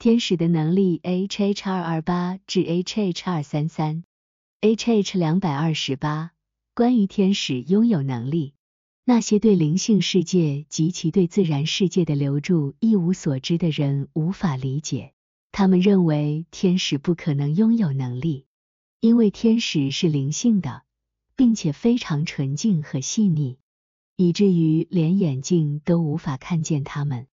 天使的能力 HH 二二八至 HH 二三三，HH 两百二十八。关于天使拥有能力，那些对灵性世界及其对自然世界的留住一无所知的人无法理解。他们认为天使不可能拥有能力，因为天使是灵性的，并且非常纯净和细腻，以至于连眼睛都无法看见他们。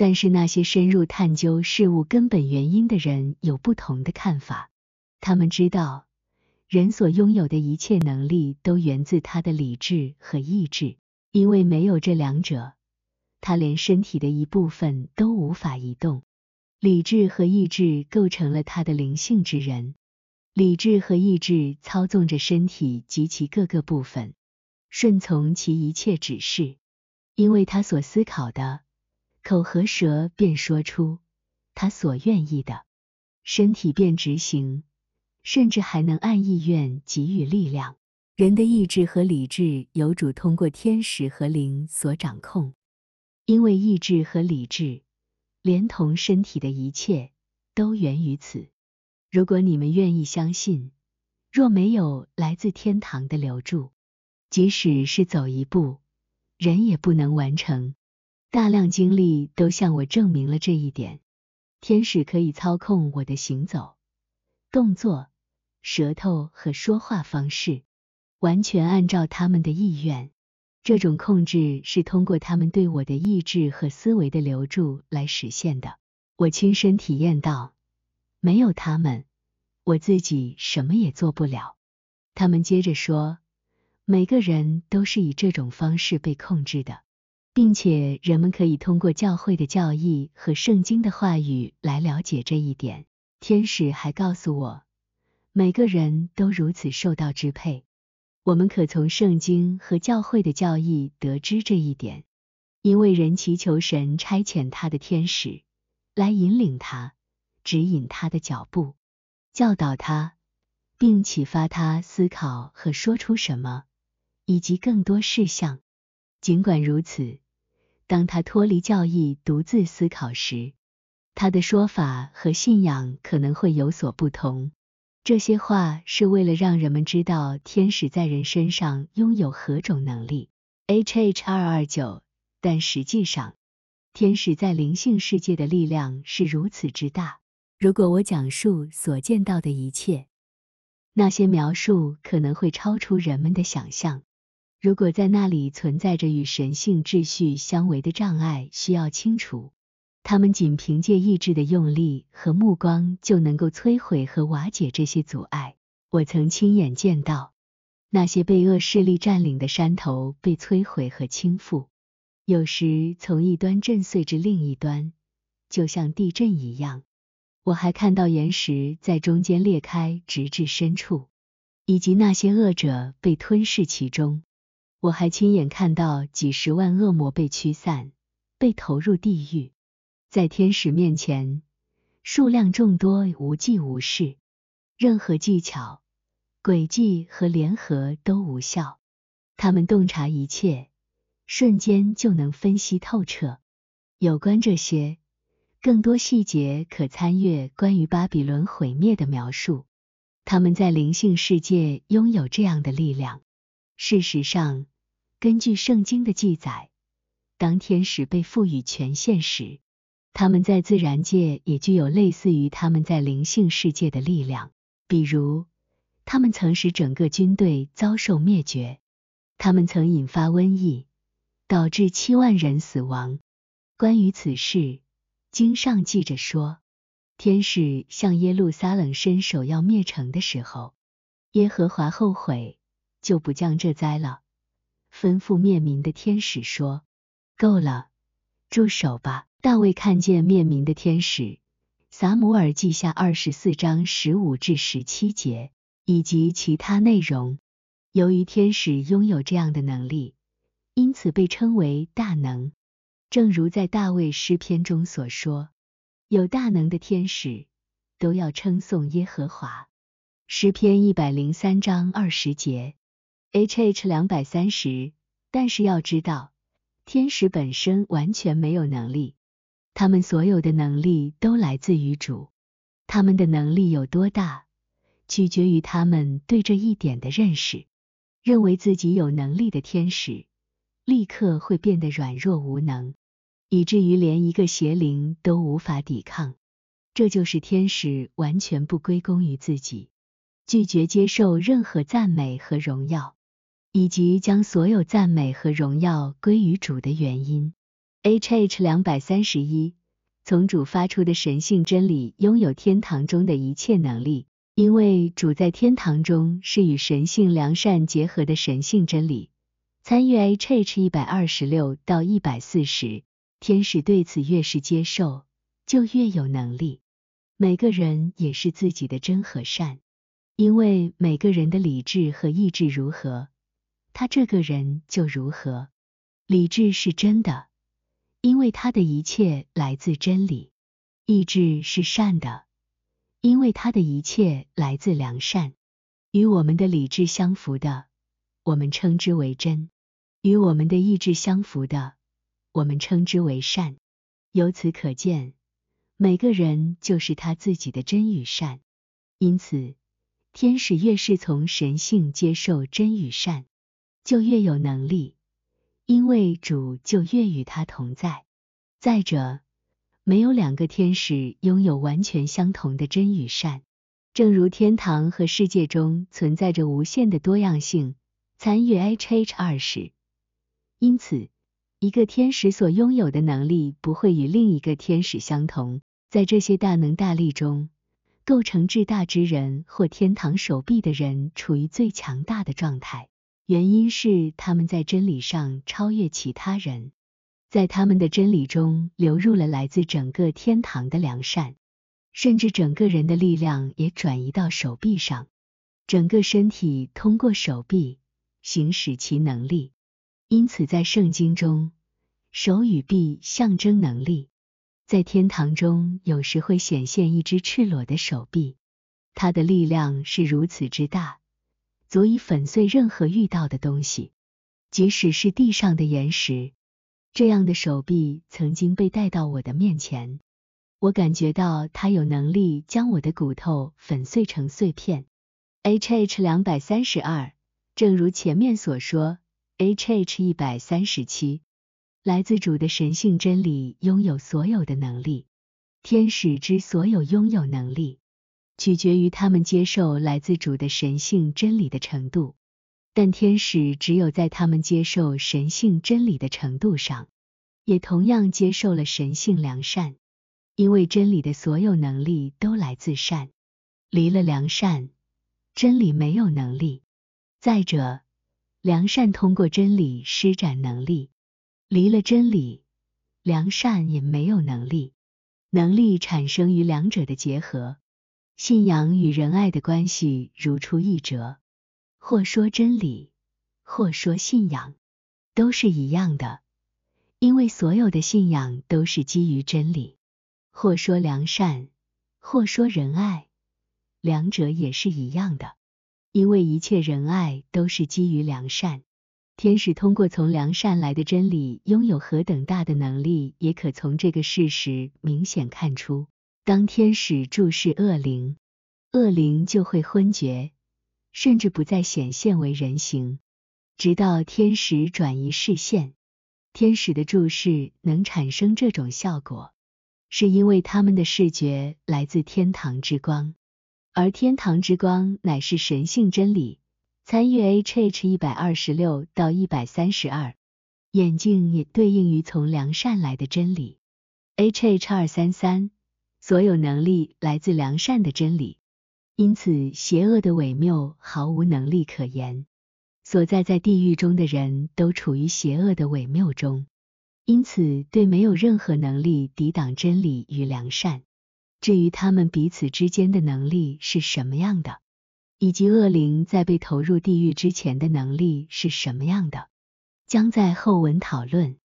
但是那些深入探究事物根本原因的人有不同的看法。他们知道，人所拥有的一切能力都源自他的理智和意志，因为没有这两者，他连身体的一部分都无法移动。理智和意志构成了他的灵性之人。理智和意志操纵着身体及其各个部分，顺从其一切指示，因为他所思考的。口和舌便说出他所愿意的，身体便执行，甚至还能按意愿给予力量。人的意志和理智由主通过天使和灵所掌控，因为意志和理智连同身体的一切都源于此。如果你们愿意相信，若没有来自天堂的留住，即使是走一步，人也不能完成。大量经历都向我证明了这一点。天使可以操控我的行走、动作、舌头和说话方式，完全按照他们的意愿。这种控制是通过他们对我的意志和思维的留住来实现的。我亲身体验到，没有他们，我自己什么也做不了。他们接着说，每个人都是以这种方式被控制的。并且人们可以通过教会的教义和圣经的话语来了解这一点。天使还告诉我，每个人都如此受到支配。我们可从圣经和教会的教义得知这一点，因为人祈求神差遣他的天使来引领他，指引他的脚步，教导他，并启发他思考和说出什么，以及更多事项。尽管如此，当他脱离教义独自思考时，他的说法和信仰可能会有所不同。这些话是为了让人们知道天使在人身上拥有何种能力。H H 二二九，但实际上，天使在灵性世界的力量是如此之大。如果我讲述所见到的一切，那些描述可能会超出人们的想象。如果在那里存在着与神性秩序相违的障碍，需要清除，他们仅凭借意志的用力和目光就能够摧毁和瓦解这些阻碍。我曾亲眼见到那些被恶势力占领的山头被摧毁和倾覆，有时从一端震碎至另一端，就像地震一样。我还看到岩石在中间裂开，直至深处，以及那些恶者被吞噬其中。我还亲眼看到几十万恶魔被驱散，被投入地狱，在天使面前，数量众多，无济无事，任何技巧、诡计和联合都无效。他们洞察一切，瞬间就能分析透彻。有关这些更多细节，可参阅关于巴比伦毁灭的描述。他们在灵性世界拥有这样的力量。事实上，根据圣经的记载，当天使被赋予权限时，他们在自然界也具有类似于他们在灵性世界的力量。比如，他们曾使整个军队遭受灭绝；他们曾引发瘟疫，导致七万人死亡。关于此事，经上记着说，天使向耶路撒冷伸手要灭城的时候，耶和华后悔，就不降这灾了。吩咐面民的天使说：“够了，住手吧。”大卫看见面民的天使，撒姆尔记下二十四章十五至十七节以及其他内容。由于天使拥有这样的能力，因此被称为大能。正如在大卫诗篇中所说：“有大能的天使都要称颂耶和华。”诗篇一百零三章二十节。H H 两百三十，但是要知道，天使本身完全没有能力，他们所有的能力都来自于主，他们的能力有多大，取决于他们对这一点的认识。认为自己有能力的天使，立刻会变得软弱无能，以至于连一个邪灵都无法抵抗。这就是天使完全不归功于自己，拒绝接受任何赞美和荣耀，以及将所有赞美和荣耀归于主的原因。H H 两百三十一，从主发出的神性真理拥有天堂中的一切能力，因为主在天堂中是与神性良善结合的神性真理。参与 H H 一百二十六到一百四十，天使对此越是接受，就越有能力。每个人也是自己的真和善，因为每个人的理智和意志如何，他这个人就如何。理智是真的。因为他的一切来自真理，意志是善的，因为他的一切来自良善。与我们的理智相符的，我们称之为真；与我们的意志相符的，我们称之为善。由此可见，每个人就是他自己的真与善。因此，天使越是从神性接受真与善，就越有能力。因为主就越与他同在。再者，没有两个天使拥有完全相同的真与善，正如天堂和世界中存在着无限的多样性。参与 H H 二十。因此，一个天使所拥有的能力不会与另一个天使相同。在这些大能大力中，构成至大之人或天堂手臂的人处于最强大的状态。原因是他们在真理上超越其他人，在他们的真理中流入了来自整个天堂的良善，甚至整个人的力量也转移到手臂上，整个身体通过手臂行使其能力。因此，在圣经中，手与臂象征能力。在天堂中，有时会显现一只赤裸的手臂，它的力量是如此之大。足以粉碎任何遇到的东西，即使是地上的岩石。这样的手臂曾经被带到我的面前，我感觉到它有能力将我的骨头粉碎成碎片。H H 两百三十二，正如前面所说，H H 一百三十七，来自主的神性真理拥有所有的能力，天使之所有拥有能力。取决于他们接受来自主的神性真理的程度，但天使只有在他们接受神性真理的程度上，也同样接受了神性良善，因为真理的所有能力都来自善，离了良善，真理没有能力。再者，良善通过真理施展能力，离了真理，良善也没有能力。能力产生于两者的结合。信仰与仁爱的关系如出一辙，或说真理，或说信仰，都是一样的，因为所有的信仰都是基于真理。或说良善，或说仁爱，两者也是一样的，因为一切仁爱都是基于良善。天使通过从良善来的真理拥有何等大的能力，也可从这个事实明显看出。当天使注视恶灵，恶灵就会昏厥，甚至不再显现为人形，直到天使转移视线。天使的注视能产生这种效果，是因为他们的视觉来自天堂之光，而天堂之光乃是神性真理。参阅 H H 一百二十六到一百三十二，眼镜也对应于从良善来的真理。H H 二三三。所有能力来自良善的真理，因此邪恶的伪谬毫无能力可言。所在在地狱中的人都处于邪恶的伪谬中，因此对没有任何能力抵挡真理与良善。至于他们彼此之间的能力是什么样的，以及恶灵在被投入地狱之前的能力是什么样的，将在后文讨论。